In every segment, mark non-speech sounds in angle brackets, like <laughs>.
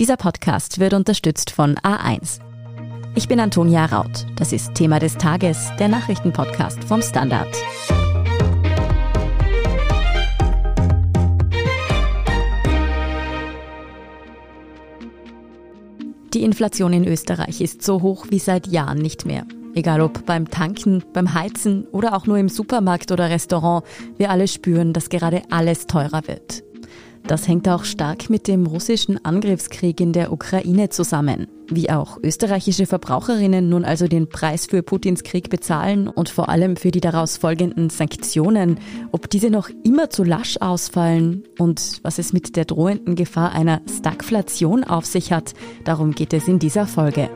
Dieser Podcast wird unterstützt von A1. Ich bin Antonia Raut. Das ist Thema des Tages, der Nachrichtenpodcast vom Standard. Die Inflation in Österreich ist so hoch wie seit Jahren nicht mehr. Egal ob beim Tanken, beim Heizen oder auch nur im Supermarkt oder Restaurant, wir alle spüren, dass gerade alles teurer wird. Das hängt auch stark mit dem russischen Angriffskrieg in der Ukraine zusammen. Wie auch österreichische Verbraucherinnen nun also den Preis für Putins Krieg bezahlen und vor allem für die daraus folgenden Sanktionen, ob diese noch immer zu lasch ausfallen und was es mit der drohenden Gefahr einer Stagflation auf sich hat, darum geht es in dieser Folge.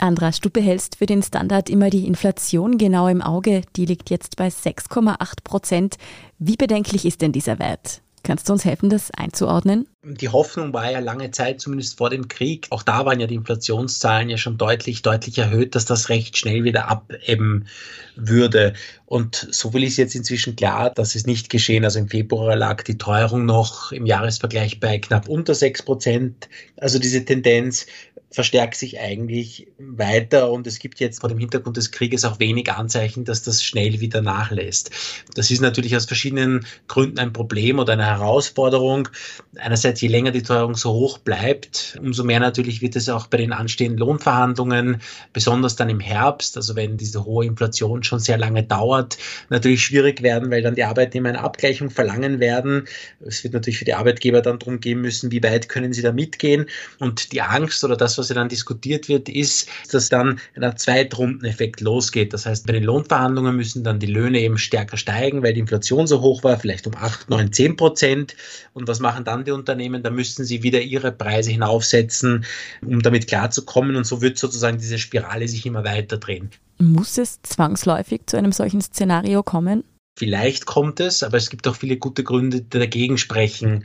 Andras, du behältst für den Standard immer die Inflation genau im Auge. Die liegt jetzt bei 6,8 Prozent. Wie bedenklich ist denn dieser Wert? Kannst du uns helfen, das einzuordnen? Die Hoffnung war ja lange Zeit, zumindest vor dem Krieg, auch da waren ja die Inflationszahlen ja schon deutlich, deutlich erhöht, dass das recht schnell wieder abebben würde. Und so will ich es jetzt inzwischen klar, dass es nicht geschehen. Also im Februar lag die Teuerung noch im Jahresvergleich bei knapp unter sechs Prozent. Also diese Tendenz verstärkt sich eigentlich weiter und es gibt jetzt vor dem Hintergrund des Krieges auch wenig Anzeichen, dass das schnell wieder nachlässt. Das ist natürlich aus verschiedenen Gründen ein Problem oder eine Herausforderung. Einerseits, je länger die Teuerung so hoch bleibt, umso mehr natürlich wird es auch bei den anstehenden Lohnverhandlungen, besonders dann im Herbst, also wenn diese hohe Inflation schon sehr lange dauert, natürlich schwierig werden, weil dann die Arbeitnehmer eine Abgleichung verlangen werden. Es wird natürlich für die Arbeitgeber dann darum gehen müssen, wie weit können sie da mitgehen und die Angst oder das, was ja dann diskutiert wird, ist, dass dann ein Zweitrundeneffekt losgeht. Das heißt, bei den Lohnverhandlungen müssen dann die Löhne eben stärker steigen, weil die Inflation so hoch war, vielleicht um 8, 9, 10 Prozent. Und was machen dann die Unternehmen? Da müssen sie wieder ihre Preise hinaufsetzen, um damit klarzukommen. Und so wird sozusagen diese Spirale sich immer weiter drehen. Muss es zwangsläufig zu einem solchen Szenario kommen? Vielleicht kommt es, aber es gibt auch viele gute Gründe, die dagegen sprechen.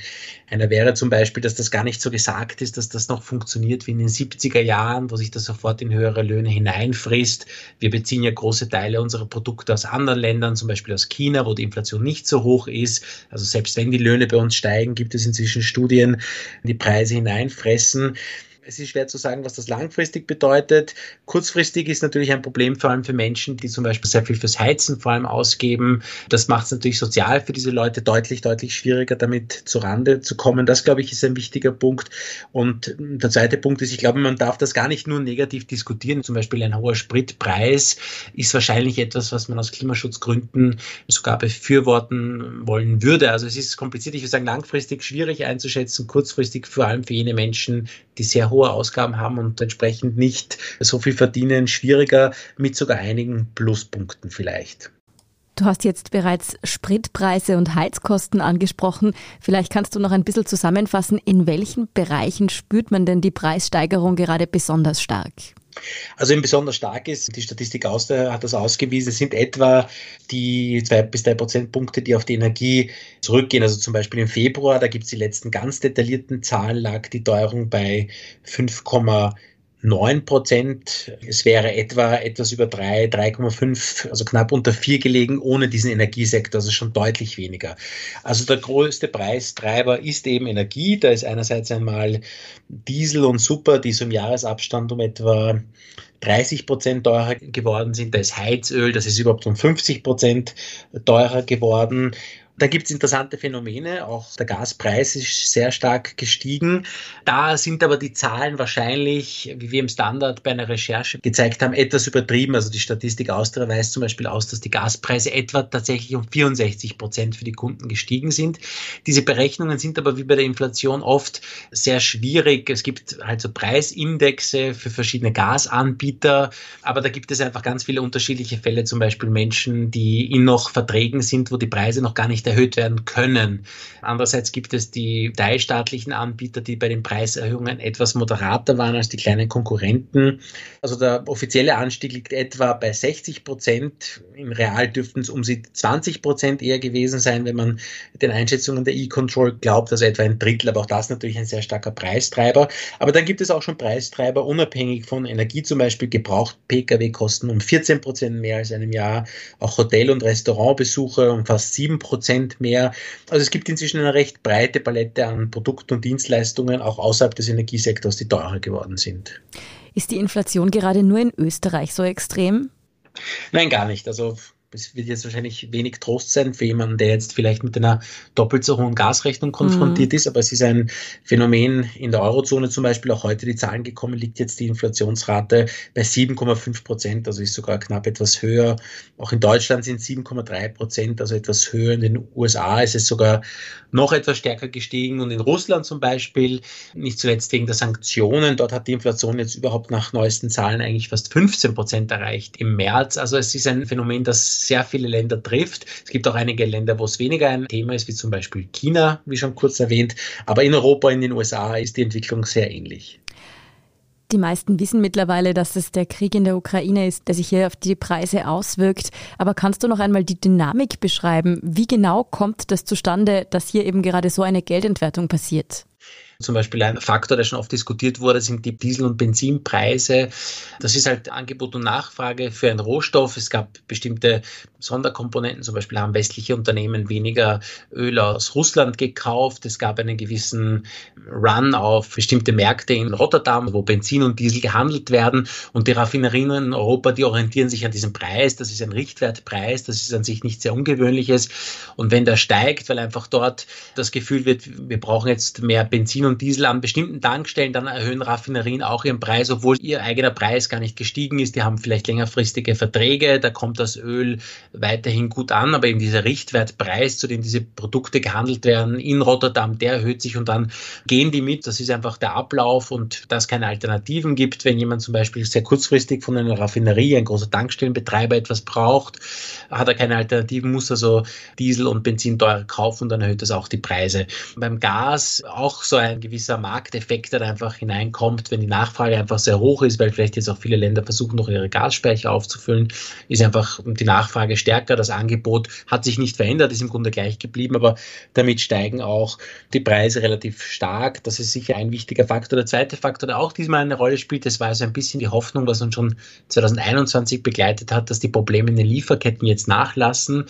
Einer wäre zum Beispiel, dass das gar nicht so gesagt ist, dass das noch funktioniert wie in den 70er Jahren, wo sich das sofort in höhere Löhne hineinfrisst. Wir beziehen ja große Teile unserer Produkte aus anderen Ländern, zum Beispiel aus China, wo die Inflation nicht so hoch ist. Also selbst wenn die Löhne bei uns steigen, gibt es inzwischen Studien, die Preise hineinfressen es ist schwer zu sagen, was das langfristig bedeutet. Kurzfristig ist natürlich ein Problem vor allem für Menschen, die zum Beispiel sehr viel fürs Heizen vor allem ausgeben. Das macht es natürlich sozial für diese Leute deutlich, deutlich schwieriger, damit zu Rande zu kommen. Das, glaube ich, ist ein wichtiger Punkt. Und der zweite Punkt ist, ich glaube, man darf das gar nicht nur negativ diskutieren. Zum Beispiel ein hoher Spritpreis ist wahrscheinlich etwas, was man aus Klimaschutzgründen sogar befürworten wollen würde. Also es ist kompliziert. Ich würde sagen, langfristig schwierig einzuschätzen, kurzfristig vor allem für jene Menschen, die sehr hohe Ausgaben haben und entsprechend nicht so viel verdienen, schwieriger mit sogar einigen Pluspunkten vielleicht. Du hast jetzt bereits Spritpreise und Heizkosten angesprochen. Vielleicht kannst du noch ein bisschen zusammenfassen, in welchen Bereichen spürt man denn die Preissteigerung gerade besonders stark? Also eben besonders stark ist, die Statistik Austria hat das ausgewiesen, es sind etwa die zwei bis drei Prozentpunkte, die auf die Energie zurückgehen. Also zum Beispiel im Februar, da gibt es die letzten ganz detaillierten Zahlen, lag die Teuerung bei 5, 9 Prozent. Es wäre etwa etwas über 3, 3,5, also knapp unter 4 gelegen ohne diesen Energiesektor, also schon deutlich weniger. Also der größte Preistreiber ist eben Energie. Da ist einerseits einmal Diesel und Super, die so im Jahresabstand um etwa 30 Prozent teurer geworden sind. Da ist Heizöl, das ist überhaupt um 50 Prozent teurer geworden. Da gibt es interessante Phänomene. Auch der Gaspreis ist sehr stark gestiegen. Da sind aber die Zahlen wahrscheinlich, wie wir im Standard bei einer Recherche gezeigt haben, etwas übertrieben. Also die Statistik Austria weist zum Beispiel aus, dass die Gaspreise etwa tatsächlich um 64 Prozent für die Kunden gestiegen sind. Diese Berechnungen sind aber wie bei der Inflation oft sehr schwierig. Es gibt halt so Preisindexe für verschiedene Gasanbieter, aber da gibt es einfach ganz viele unterschiedliche Fälle, zum Beispiel Menschen, die in noch Verträgen sind, wo die Preise noch gar nicht nicht erhöht werden können. Andererseits gibt es die teilstaatlichen Anbieter, die bei den Preiserhöhungen etwas moderater waren als die kleinen Konkurrenten. Also der offizielle Anstieg liegt etwa bei 60 Prozent. Im Real dürften es um sie 20 Prozent eher gewesen sein, wenn man den Einschätzungen der E-Control glaubt, also etwa ein Drittel, aber auch das natürlich ein sehr starker Preistreiber. Aber dann gibt es auch schon Preistreiber unabhängig von Energie, zum Beispiel gebraucht Pkw kosten um 14 Prozent mehr als einem Jahr, auch Hotel- und Restaurantbesuche um fast 7 Prozent Prozent mehr. Also es gibt inzwischen eine recht breite Palette an Produkten und Dienstleistungen, auch außerhalb des Energiesektors, die teurer geworden sind. Ist die Inflation gerade nur in Österreich so extrem? Nein, gar nicht. Also es wird jetzt wahrscheinlich wenig Trost sein für jemanden, der jetzt vielleicht mit einer doppelt so hohen Gasrechnung konfrontiert mhm. ist, aber es ist ein Phänomen in der Eurozone zum Beispiel, auch heute die Zahlen gekommen, liegt jetzt die Inflationsrate bei 7,5 Prozent, also ist sogar knapp etwas höher. Auch in Deutschland sind 7,3 Prozent, also etwas höher. In den USA ist es sogar noch etwas stärker gestiegen und in Russland zum Beispiel, nicht zuletzt wegen der Sanktionen, dort hat die Inflation jetzt überhaupt nach neuesten Zahlen eigentlich fast 15 Prozent erreicht im März. Also es ist ein Phänomen, das sehr viele Länder trifft. Es gibt auch einige Länder, wo es weniger ein Thema ist, wie zum Beispiel China, wie schon kurz erwähnt. Aber in Europa, in den USA ist die Entwicklung sehr ähnlich. Die meisten wissen mittlerweile, dass es der Krieg in der Ukraine ist, der sich hier auf die Preise auswirkt. Aber kannst du noch einmal die Dynamik beschreiben? Wie genau kommt das zustande, dass hier eben gerade so eine Geldentwertung passiert? Zum Beispiel ein Faktor, der schon oft diskutiert wurde, sind die Diesel- und Benzinpreise. Das ist halt Angebot und Nachfrage für einen Rohstoff. Es gab bestimmte Sonderkomponenten. Zum Beispiel haben westliche Unternehmen weniger Öl aus Russland gekauft. Es gab einen gewissen Run auf bestimmte Märkte in Rotterdam, wo Benzin und Diesel gehandelt werden. Und die Raffinerien in Europa, die orientieren sich an diesem Preis. Das ist ein Richtwertpreis. Das ist an sich nichts sehr Ungewöhnliches. Und wenn der steigt, weil einfach dort das Gefühl wird, wir brauchen jetzt mehr Benzin und Diesel an bestimmten Tankstellen, dann erhöhen Raffinerien auch ihren Preis, obwohl ihr eigener Preis gar nicht gestiegen ist. Die haben vielleicht längerfristige Verträge. Da kommt das Öl weiterhin gut an, aber eben dieser Richtwertpreis, zu dem diese Produkte gehandelt werden in Rotterdam, der erhöht sich und dann gehen die mit. Das ist einfach der Ablauf und dass es keine Alternativen gibt. Wenn jemand zum Beispiel sehr kurzfristig von einer Raffinerie, ein großer Tankstellenbetreiber etwas braucht, hat er keine Alternativen, muss also Diesel und Benzin teurer kaufen und dann erhöht das auch die Preise. Beim Gas auch so ein gewisser Markteffekt, der einfach hineinkommt, wenn die Nachfrage einfach sehr hoch ist, weil vielleicht jetzt auch viele Länder versuchen, noch ihre Gasspeicher aufzufüllen, ist einfach die Nachfrage stärker. Das Angebot hat sich nicht verändert, ist im Grunde gleich geblieben, aber damit steigen auch die Preise relativ stark. Das ist sicher ein wichtiger Faktor. Der zweite Faktor, der auch diesmal eine Rolle spielt, das war so ein bisschen die Hoffnung, was uns schon 2021 begleitet hat, dass die Probleme in den Lieferketten jetzt nachlassen.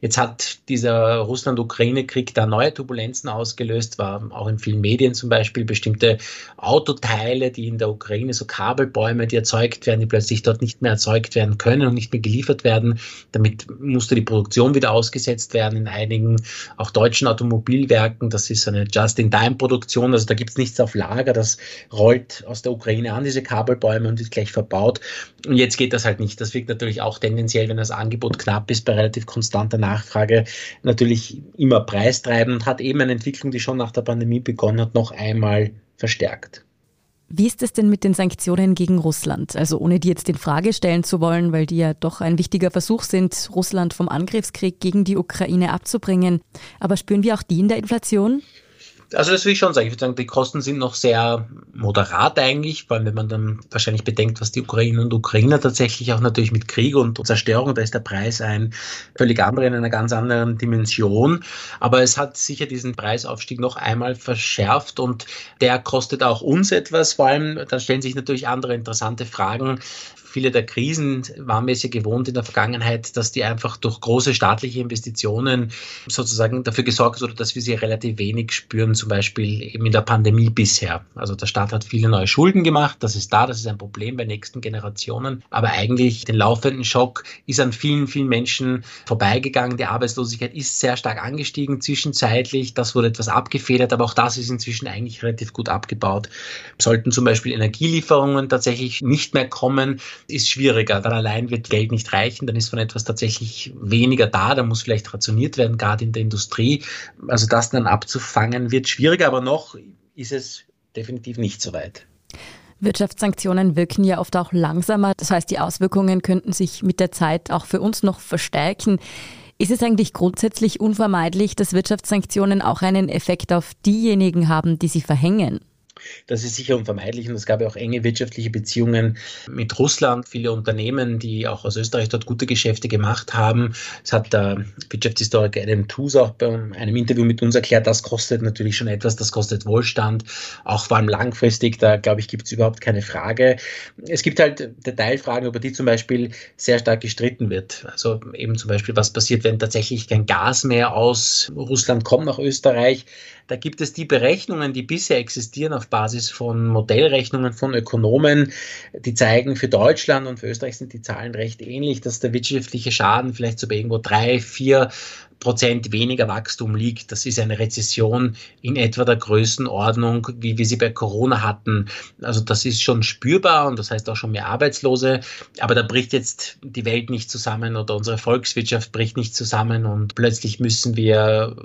Jetzt hat dieser Russland-Ukraine-Krieg da neue Turbulenzen ausgelöst, war auch in vielen Medien zum Beispiel bestimmte Autoteile, die in der Ukraine, so Kabelbäume, die erzeugt werden, die plötzlich dort nicht mehr erzeugt werden können und nicht mehr geliefert werden. Damit musste die Produktion wieder ausgesetzt werden in einigen auch deutschen Automobilwerken. Das ist eine Just-in-Time-Produktion, also da gibt es nichts auf Lager, das rollt aus der Ukraine an, diese Kabelbäume und ist gleich verbaut. Und jetzt geht das halt nicht. Das wirkt natürlich auch tendenziell, wenn das Angebot knapp ist, bei relativ konstanter Nachfrage natürlich immer preistreibend und hat eben eine Entwicklung, die schon nach der Pandemie begonnen hat, noch einmal verstärkt. Wie ist es denn mit den Sanktionen gegen Russland? Also ohne die jetzt in Frage stellen zu wollen, weil die ja doch ein wichtiger Versuch sind, Russland vom Angriffskrieg gegen die Ukraine abzubringen. Aber spüren wir auch die in der Inflation? Also das will ich schon sagen. Ich würde sagen, die Kosten sind noch sehr moderat eigentlich, vor allem wenn man dann wahrscheinlich bedenkt, was die Ukrainer und Ukrainer tatsächlich auch natürlich mit Krieg und Zerstörung, da ist der Preis ein völlig anderer in einer ganz anderen Dimension. Aber es hat sicher diesen Preisaufstieg noch einmal verschärft und der kostet auch uns etwas. Vor allem, da stellen sich natürlich andere interessante Fragen viele der Krisen waren wir es ja gewohnt in der Vergangenheit, dass die einfach durch große staatliche Investitionen sozusagen dafür gesorgt wurde, dass wir sie relativ wenig spüren, zum Beispiel eben in der Pandemie bisher. Also der Staat hat viele neue Schulden gemacht, das ist da, das ist ein Problem bei nächsten Generationen, aber eigentlich den laufenden Schock ist an vielen, vielen Menschen vorbeigegangen. Die Arbeitslosigkeit ist sehr stark angestiegen zwischenzeitlich, das wurde etwas abgefedert, aber auch das ist inzwischen eigentlich relativ gut abgebaut. Sollten zum Beispiel Energielieferungen tatsächlich nicht mehr kommen, ist schwieriger. Dann allein wird Geld nicht reichen, dann ist von etwas tatsächlich weniger da, da muss vielleicht rationiert werden, gerade in der Industrie. Also das dann abzufangen wird schwieriger, aber noch ist es definitiv nicht so weit. Wirtschaftssanktionen wirken ja oft auch langsamer. Das heißt, die Auswirkungen könnten sich mit der Zeit auch für uns noch verstärken. Ist es eigentlich grundsätzlich unvermeidlich, dass Wirtschaftssanktionen auch einen Effekt auf diejenigen haben, die sie verhängen? Das ist sicher unvermeidlich und es gab ja auch enge wirtschaftliche Beziehungen mit Russland. Viele Unternehmen, die auch aus Österreich dort gute Geschäfte gemacht haben. Es hat der Wirtschaftshistoriker Adam Toos auch bei einem Interview mit uns erklärt, das kostet natürlich schon etwas, das kostet Wohlstand, auch vor allem langfristig, da glaube ich, gibt es überhaupt keine Frage. Es gibt halt Detailfragen, über die zum Beispiel sehr stark gestritten wird. Also eben zum Beispiel, was passiert, wenn tatsächlich kein Gas mehr aus Russland kommt nach Österreich. Da gibt es die Berechnungen, die bisher existieren auf Basis von Modellrechnungen von Ökonomen, die zeigen, für Deutschland und für Österreich sind die Zahlen recht ähnlich, dass der wirtschaftliche Schaden vielleicht so bei irgendwo drei, vier Prozent weniger Wachstum liegt. Das ist eine Rezession in etwa der Größenordnung, wie wir sie bei Corona hatten. Also das ist schon spürbar und das heißt auch schon mehr Arbeitslose. Aber da bricht jetzt die Welt nicht zusammen oder unsere Volkswirtschaft bricht nicht zusammen und plötzlich müssen wir,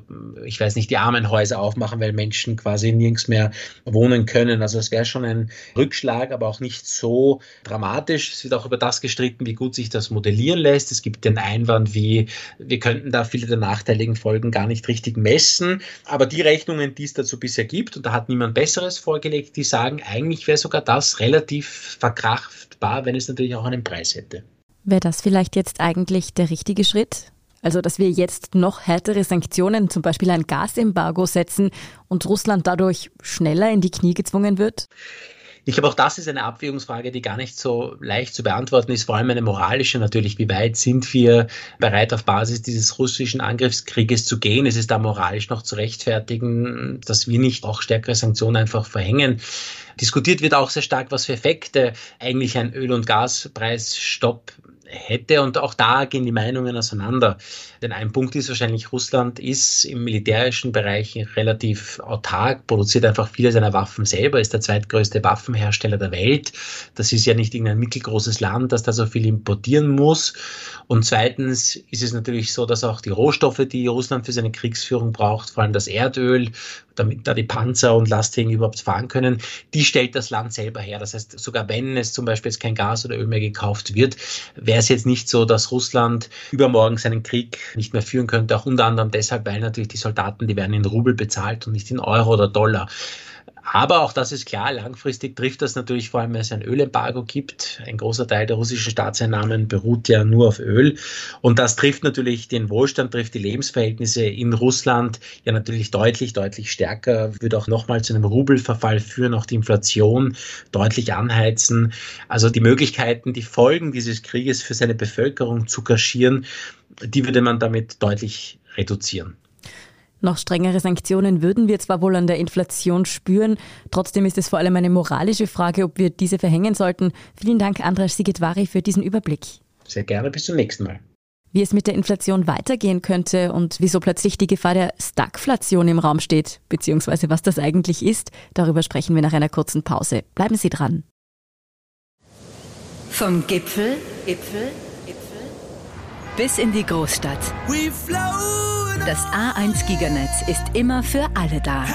ich weiß nicht, die Armenhäuser aufmachen, weil Menschen quasi nirgends mehr wohnen können. Also es wäre schon ein Rückschlag, aber auch nicht so dramatisch. Es wird auch über das gestritten, wie gut sich das modellieren lässt. Es gibt den Einwand, wie wir könnten da viele der nachteiligen Folgen gar nicht richtig messen. Aber die Rechnungen, die es dazu bisher gibt, und da hat niemand Besseres vorgelegt, die sagen, eigentlich wäre sogar das relativ verkraftbar, wenn es natürlich auch einen Preis hätte. Wäre das vielleicht jetzt eigentlich der richtige Schritt? Also, dass wir jetzt noch härtere Sanktionen, zum Beispiel ein Gasembargo setzen und Russland dadurch schneller in die Knie gezwungen wird? Ich glaube, auch das ist eine Abwägungsfrage, die gar nicht so leicht zu beantworten ist, vor allem eine moralische natürlich. Wie weit sind wir bereit, auf Basis dieses russischen Angriffskrieges zu gehen? Es ist da moralisch noch zu rechtfertigen, dass wir nicht auch stärkere Sanktionen einfach verhängen. Diskutiert wird auch sehr stark, was für Effekte eigentlich ein Öl- und Gaspreisstopp hätte. Und auch da gehen die Meinungen auseinander. Denn ein Punkt ist wahrscheinlich, Russland ist im militärischen Bereich relativ autark, produziert einfach viele seiner Waffen selber, ist der zweitgrößte Waffenhersteller der Welt. Das ist ja nicht irgendein mittelgroßes Land, das da so viel importieren muss. Und zweitens ist es natürlich so, dass auch die Rohstoffe, die Russland für seine Kriegsführung braucht, vor allem das Erdöl, damit da die Panzer und Lastwagen überhaupt fahren können, die stellt das Land selber her. Das heißt, sogar wenn es zum Beispiel jetzt kein Gas oder Öl mehr gekauft wird, wäre es jetzt nicht so, dass Russland übermorgen seinen Krieg nicht mehr führen könnte. Auch unter anderem deshalb, weil natürlich die Soldaten, die werden in Rubel bezahlt und nicht in Euro oder Dollar. Aber auch das ist klar, langfristig trifft das natürlich vor allem, wenn es ein Ölembargo gibt. Ein großer Teil der russischen Staatseinnahmen beruht ja nur auf Öl. Und das trifft natürlich den Wohlstand, trifft die Lebensverhältnisse in Russland ja natürlich deutlich, deutlich stärker, würde auch nochmal zu einem Rubelverfall führen, auch die Inflation deutlich anheizen. Also die Möglichkeiten, die Folgen dieses Krieges für seine Bevölkerung zu kaschieren, die würde man damit deutlich reduzieren. Noch strengere Sanktionen würden wir zwar wohl an der Inflation spüren, trotzdem ist es vor allem eine moralische Frage, ob wir diese verhängen sollten. Vielen Dank, Andras Sigetvari, für diesen Überblick. Sehr gerne, bis zum nächsten Mal. Wie es mit der Inflation weitergehen könnte und wieso plötzlich die Gefahr der Stagflation im Raum steht, beziehungsweise was das eigentlich ist, darüber sprechen wir nach einer kurzen Pause. Bleiben Sie dran. Vom Gipfel, Gipfel, Gipfel bis in die Großstadt. We flow das A1 Giganetz ist immer für alle da.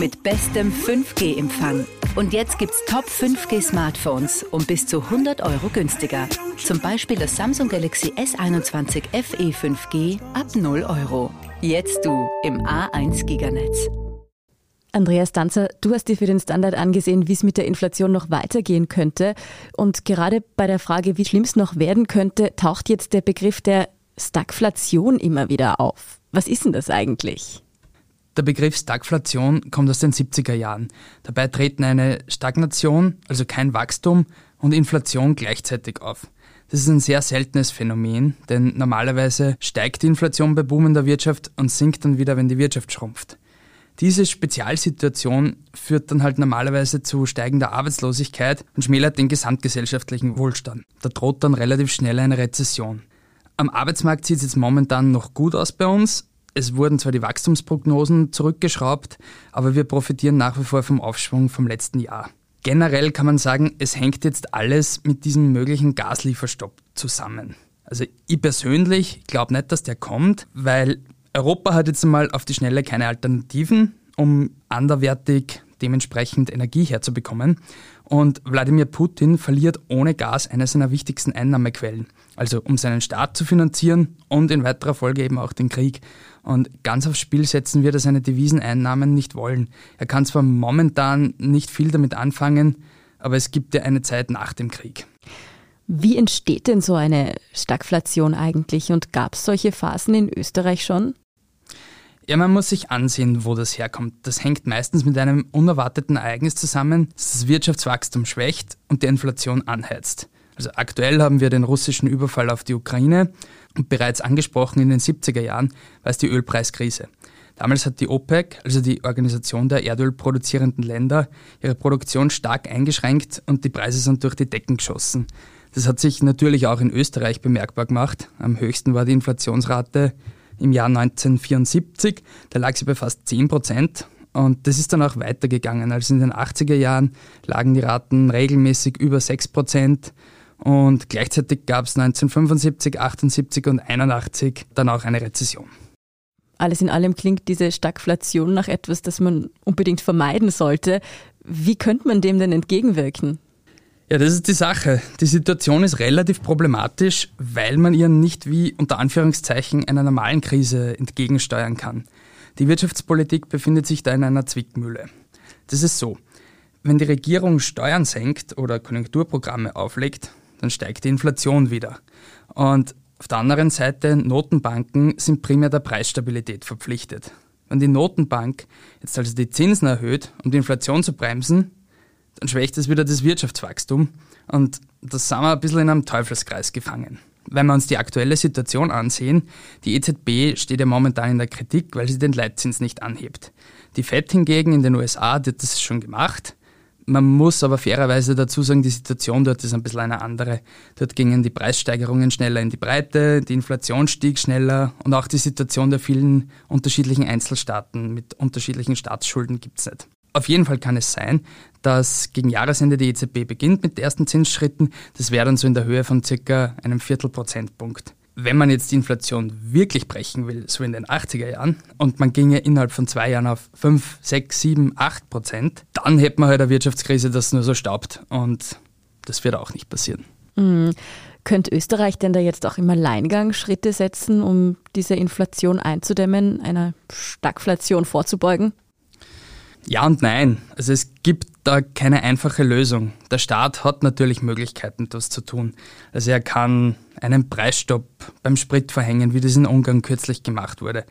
Mit bestem 5G-Empfang. Und jetzt gibt's Top 5G Smartphones um bis zu 100 Euro günstiger. Zum Beispiel das Samsung Galaxy S21 FE 5G ab 0 Euro. Jetzt du im A1 Giganetz. Andreas Danzer, du hast dir für den Standard angesehen, wie es mit der Inflation noch weitergehen könnte. Und gerade bei der Frage, wie schlimm es noch werden könnte, taucht jetzt der Begriff der Stagflation immer wieder auf. Was ist denn das eigentlich? Der Begriff Stagflation kommt aus den 70er Jahren. Dabei treten eine Stagnation, also kein Wachstum, und Inflation gleichzeitig auf. Das ist ein sehr seltenes Phänomen, denn normalerweise steigt die Inflation bei boomender Wirtschaft und sinkt dann wieder, wenn die Wirtschaft schrumpft. Diese Spezialsituation führt dann halt normalerweise zu steigender Arbeitslosigkeit und schmälert den gesamtgesellschaftlichen Wohlstand. Da droht dann relativ schnell eine Rezession. Am Arbeitsmarkt sieht es jetzt momentan noch gut aus bei uns. Es wurden zwar die Wachstumsprognosen zurückgeschraubt, aber wir profitieren nach wie vor vom Aufschwung vom letzten Jahr. Generell kann man sagen, es hängt jetzt alles mit diesem möglichen Gaslieferstopp zusammen. Also ich persönlich glaube nicht, dass der kommt, weil Europa hat jetzt einmal auf die Schnelle keine Alternativen, um anderwertig dementsprechend Energie herzubekommen. Und Wladimir Putin verliert ohne Gas eine seiner wichtigsten Einnahmequellen. Also um seinen Staat zu finanzieren und in weiterer Folge eben auch den Krieg. Und ganz aufs Spiel setzen wir, dass seine Deviseneinnahmen nicht wollen. Er kann zwar momentan nicht viel damit anfangen, aber es gibt ja eine Zeit nach dem Krieg. Wie entsteht denn so eine Stagflation eigentlich und gab es solche Phasen in Österreich schon? Ja, man muss sich ansehen, wo das herkommt. Das hängt meistens mit einem unerwarteten Ereignis zusammen, das das Wirtschaftswachstum schwächt und die Inflation anheizt. Also aktuell haben wir den russischen Überfall auf die Ukraine und bereits angesprochen in den 70er Jahren war es die Ölpreiskrise. Damals hat die OPEC, also die Organisation der erdölproduzierenden Länder, ihre Produktion stark eingeschränkt und die Preise sind durch die Decken geschossen. Das hat sich natürlich auch in Österreich bemerkbar gemacht. Am höchsten war die Inflationsrate im Jahr 1974. Da lag sie bei fast 10 Prozent. Und das ist dann auch weitergegangen. Also in den 80er Jahren lagen die Raten regelmäßig über 6 Prozent. Und gleichzeitig gab es 1975, 78 und 81 dann auch eine Rezession. Alles in allem klingt diese Stagflation nach etwas, das man unbedingt vermeiden sollte. Wie könnte man dem denn entgegenwirken? Ja, das ist die Sache. Die Situation ist relativ problematisch, weil man ihr nicht wie unter Anführungszeichen einer normalen Krise entgegensteuern kann. Die Wirtschaftspolitik befindet sich da in einer Zwickmühle. Das ist so. Wenn die Regierung Steuern senkt oder Konjunkturprogramme auflegt, dann steigt die Inflation wieder. Und auf der anderen Seite, Notenbanken sind primär der Preisstabilität verpflichtet. Wenn die Notenbank jetzt also die Zinsen erhöht, um die Inflation zu bremsen, dann schwächt es wieder das Wirtschaftswachstum und das sind wir ein bisschen in einem Teufelskreis gefangen. Wenn wir uns die aktuelle Situation ansehen, die EZB steht ja momentan in der Kritik, weil sie den Leitzins nicht anhebt. Die FED hingegen in den USA hat das schon gemacht. Man muss aber fairerweise dazu sagen, die Situation dort ist ein bisschen eine andere. Dort gingen die Preissteigerungen schneller in die Breite, die Inflation stieg schneller und auch die Situation der vielen unterschiedlichen Einzelstaaten mit unterschiedlichen Staatsschulden gibt es nicht. Auf jeden Fall kann es sein, dass gegen Jahresende die EZB beginnt mit den ersten Zinsschritten. Das wäre dann so in der Höhe von circa einem Viertelprozentpunkt. Wenn man jetzt die Inflation wirklich brechen will, so in den 80er Jahren, und man ginge innerhalb von zwei Jahren auf 5, 6, 7, 8 Prozent, dann hätte man halt eine Wirtschaftskrise, das nur so staubt. Und das wird auch nicht passieren. Mhm. Könnte Österreich denn da jetzt auch im Alleingang Schritte setzen, um diese Inflation einzudämmen, einer Stagflation vorzubeugen? Ja und nein. Also es gibt da keine einfache Lösung. Der Staat hat natürlich Möglichkeiten, das zu tun. Also er kann einen Preisstopp beim Sprit verhängen, wie das in Ungarn kürzlich gemacht wurde.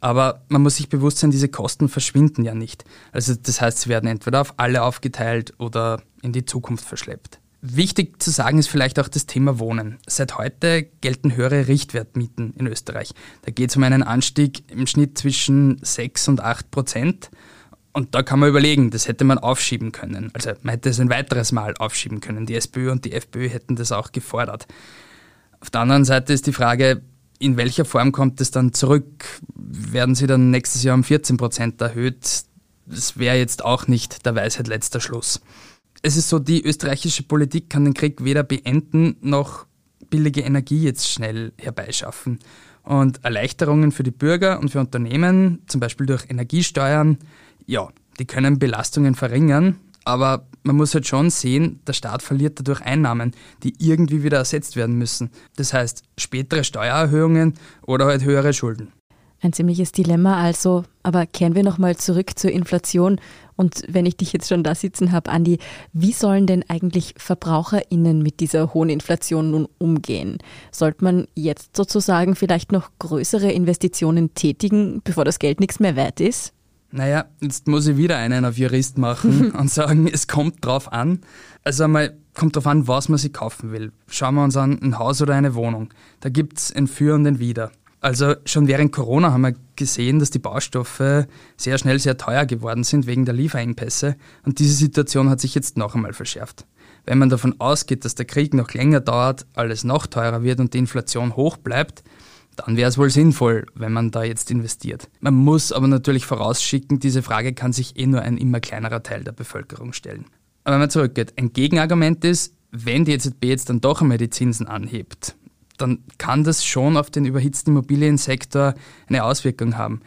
Aber man muss sich bewusst sein, diese Kosten verschwinden ja nicht. Also das heißt, sie werden entweder auf alle aufgeteilt oder in die Zukunft verschleppt. Wichtig zu sagen ist vielleicht auch das Thema Wohnen. Seit heute gelten höhere Richtwertmieten in Österreich. Da geht es um einen Anstieg im Schnitt zwischen 6 und 8 Prozent. Und da kann man überlegen, das hätte man aufschieben können. Also man hätte es ein weiteres Mal aufschieben können. Die SPÖ und die FPÖ hätten das auch gefordert. Auf der anderen Seite ist die Frage, in welcher Form kommt es dann zurück? Werden sie dann nächstes Jahr um 14 Prozent erhöht? Das wäre jetzt auch nicht der Weisheit letzter Schluss. Es ist so, die österreichische Politik kann den Krieg weder beenden noch billige Energie jetzt schnell herbeischaffen. Und Erleichterungen für die Bürger und für Unternehmen, zum Beispiel durch Energiesteuern, ja, die können Belastungen verringern, aber man muss halt schon sehen, der Staat verliert dadurch Einnahmen, die irgendwie wieder ersetzt werden müssen. Das heißt, spätere Steuererhöhungen oder halt höhere Schulden. Ein ziemliches Dilemma also. Aber kehren wir nochmal zurück zur Inflation. Und wenn ich dich jetzt schon da sitzen habe, Andi, wie sollen denn eigentlich VerbraucherInnen mit dieser hohen Inflation nun umgehen? Sollte man jetzt sozusagen vielleicht noch größere Investitionen tätigen, bevor das Geld nichts mehr wert ist? Naja, jetzt muss ich wieder einen auf Jurist machen <laughs> und sagen, es kommt drauf an. Also einmal kommt drauf an, was man sich kaufen will. Schauen wir uns an, ein Haus oder eine Wohnung. Da gibt's ein Für und ein Wider. Also schon während Corona haben wir gesehen, dass die Baustoffe sehr schnell sehr teuer geworden sind wegen der Lieferengpässe und diese Situation hat sich jetzt noch einmal verschärft. Wenn man davon ausgeht, dass der Krieg noch länger dauert, alles noch teurer wird und die Inflation hoch bleibt, dann wäre es wohl sinnvoll, wenn man da jetzt investiert. Man muss aber natürlich vorausschicken, diese Frage kann sich eh nur ein immer kleinerer Teil der Bevölkerung stellen. Aber wenn man zurückgeht, ein Gegenargument ist, wenn die EZB jetzt dann doch einmal die Zinsen anhebt, dann kann das schon auf den überhitzten Immobiliensektor eine Auswirkung haben.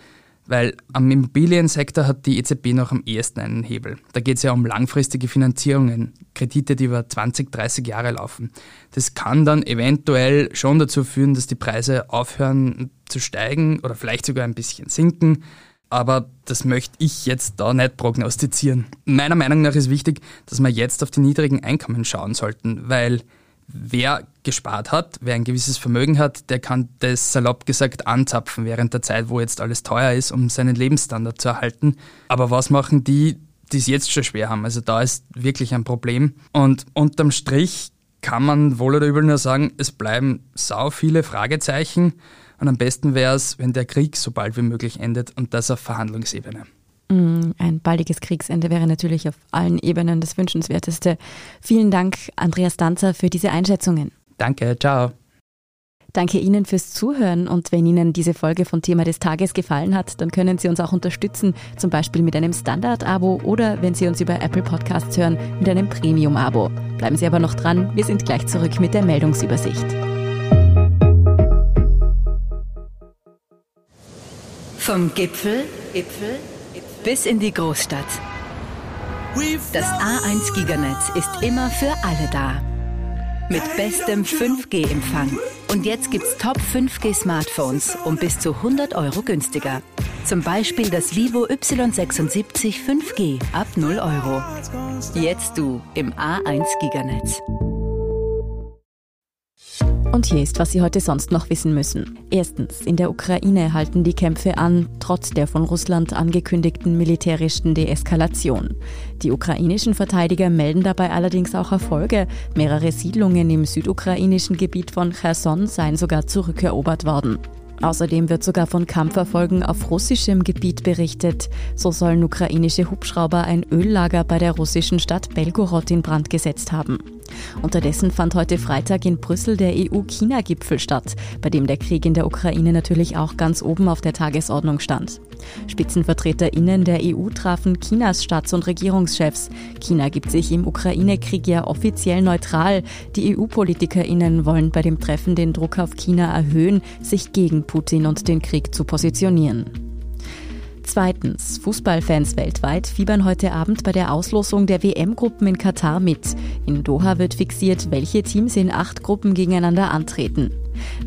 Weil am Immobiliensektor hat die EZB noch am ehesten einen Hebel. Da geht es ja um langfristige Finanzierungen, Kredite, die über 20, 30 Jahre laufen. Das kann dann eventuell schon dazu führen, dass die Preise aufhören zu steigen oder vielleicht sogar ein bisschen sinken. Aber das möchte ich jetzt da nicht prognostizieren. Meiner Meinung nach ist wichtig, dass wir jetzt auf die niedrigen Einkommen schauen sollten, weil wer gespart hat, wer ein gewisses Vermögen hat, der kann das salopp gesagt anzapfen während der Zeit, wo jetzt alles teuer ist, um seinen Lebensstandard zu erhalten. Aber was machen die, die es jetzt schon schwer haben? Also da ist wirklich ein Problem. Und unterm Strich kann man wohl oder übel nur sagen, es bleiben sau viele Fragezeichen. Und am besten wäre es, wenn der Krieg so bald wie möglich endet und das auf Verhandlungsebene. Mm, ein baldiges Kriegsende wäre natürlich auf allen Ebenen das Wünschenswerteste. Vielen Dank, Andreas Danzer, für diese Einschätzungen. Danke, ciao. Danke Ihnen fürs Zuhören und wenn Ihnen diese Folge von Thema des Tages gefallen hat, dann können Sie uns auch unterstützen, zum Beispiel mit einem Standard-Abo oder wenn Sie uns über Apple Podcasts hören, mit einem Premium-Abo. Bleiben Sie aber noch dran, wir sind gleich zurück mit der Meldungsübersicht. Vom Gipfel, Gipfel bis in die Großstadt. Das A1 Giganetz ist immer für alle da. Mit bestem 5G-Empfang. Und jetzt gibt's Top 5G Smartphones um bis zu 100 Euro günstiger. Zum Beispiel das Vivo Y76 5G ab 0 Euro. Jetzt du im A1 Giganetz. Und hier ist, was Sie heute sonst noch wissen müssen. Erstens, in der Ukraine halten die Kämpfe an, trotz der von Russland angekündigten militärischen Deeskalation. Die ukrainischen Verteidiger melden dabei allerdings auch Erfolge. Mehrere Siedlungen im südukrainischen Gebiet von Cherson seien sogar zurückerobert worden. Außerdem wird sogar von Kampferfolgen auf russischem Gebiet berichtet. So sollen ukrainische Hubschrauber ein Öllager bei der russischen Stadt Belgorod in Brand gesetzt haben. Unterdessen fand heute Freitag in Brüssel der EU-China-Gipfel statt, bei dem der Krieg in der Ukraine natürlich auch ganz oben auf der Tagesordnung stand. SpitzenvertreterInnen der EU trafen Chinas Staats- und Regierungschefs. China gibt sich im Ukraine-Krieg ja offiziell neutral. Die EU-PolitikerInnen wollen bei dem Treffen den Druck auf China erhöhen, sich gegen Putin und den Krieg zu positionieren. Zweitens, Fußballfans weltweit fiebern heute Abend bei der Auslosung der WM-Gruppen in Katar mit. In Doha wird fixiert, welche Teams in acht Gruppen gegeneinander antreten.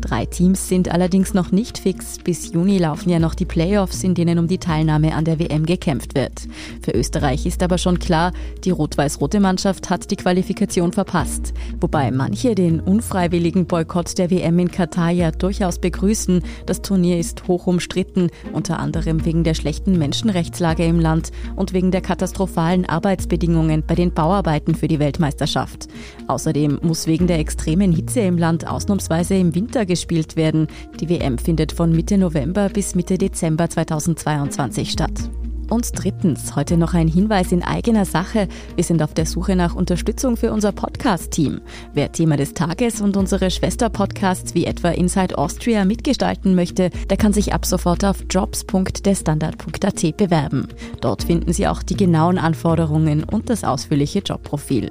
Drei Teams sind allerdings noch nicht fix. Bis Juni laufen ja noch die Playoffs, in denen um die Teilnahme an der WM gekämpft wird. Für Österreich ist aber schon klar, die rot-weiß-rote Mannschaft hat die Qualifikation verpasst. Wobei manche den unfreiwilligen Boykott der WM in Katar ja durchaus begrüßen. Das Turnier ist hoch umstritten, unter anderem wegen der schlechten Menschenrechtslage im Land und wegen der katastrophalen Arbeitsbedingungen bei den Bauarbeiten für die Weltmeisterschaft. Außerdem muss wegen der extremen Hitze im Land ausnahmsweise im Winter gespielt werden. Die WM findet von Mitte November bis Mitte Dezember 2022 statt. Und drittens, heute noch ein Hinweis in eigener Sache. Wir sind auf der Suche nach Unterstützung für unser Podcast-Team. Wer Thema des Tages und unsere Schwester-Podcasts wie etwa Inside Austria mitgestalten möchte, der kann sich ab sofort auf jobs.derstandard.at bewerben. Dort finden Sie auch die genauen Anforderungen und das ausführliche Jobprofil.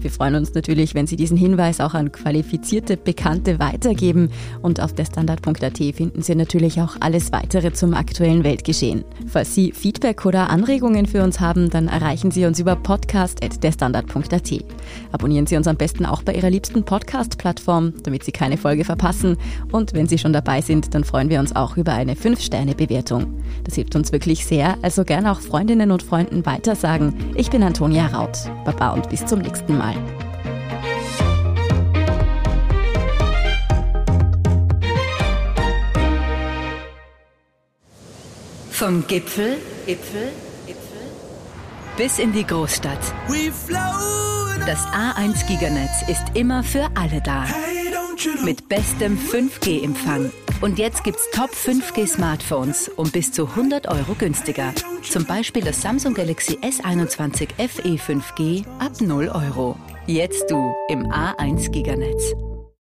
Wir freuen uns natürlich, wenn Sie diesen Hinweis auch an qualifizierte Bekannte weitergeben. Und auf der Standard.at finden Sie natürlich auch alles weitere zum aktuellen Weltgeschehen. Falls Sie Feedback oder Anregungen für uns haben, dann erreichen Sie uns über podcast.derstandard.at. Abonnieren Sie uns am besten auch bei Ihrer liebsten Podcast-Plattform, damit Sie keine Folge verpassen. Und wenn Sie schon dabei sind, dann freuen wir uns auch über eine 5-Sterne-Bewertung. Das hilft uns wirklich sehr, also gerne auch Freundinnen und Freunden weitersagen. Ich bin Antonia Raut. Baba und bis zum nächsten Mal. Vom Gipfel, Gipfel, Gipfel bis in die Großstadt. Das A1 Giganetz ist immer für alle da. Mit bestem 5G-Empfang. Und jetzt gibt's Top 5G Smartphones um bis zu 100 Euro günstiger. Zum Beispiel das Samsung Galaxy S21 FE 5G ab 0 Euro. Jetzt du im A1 Giganetz.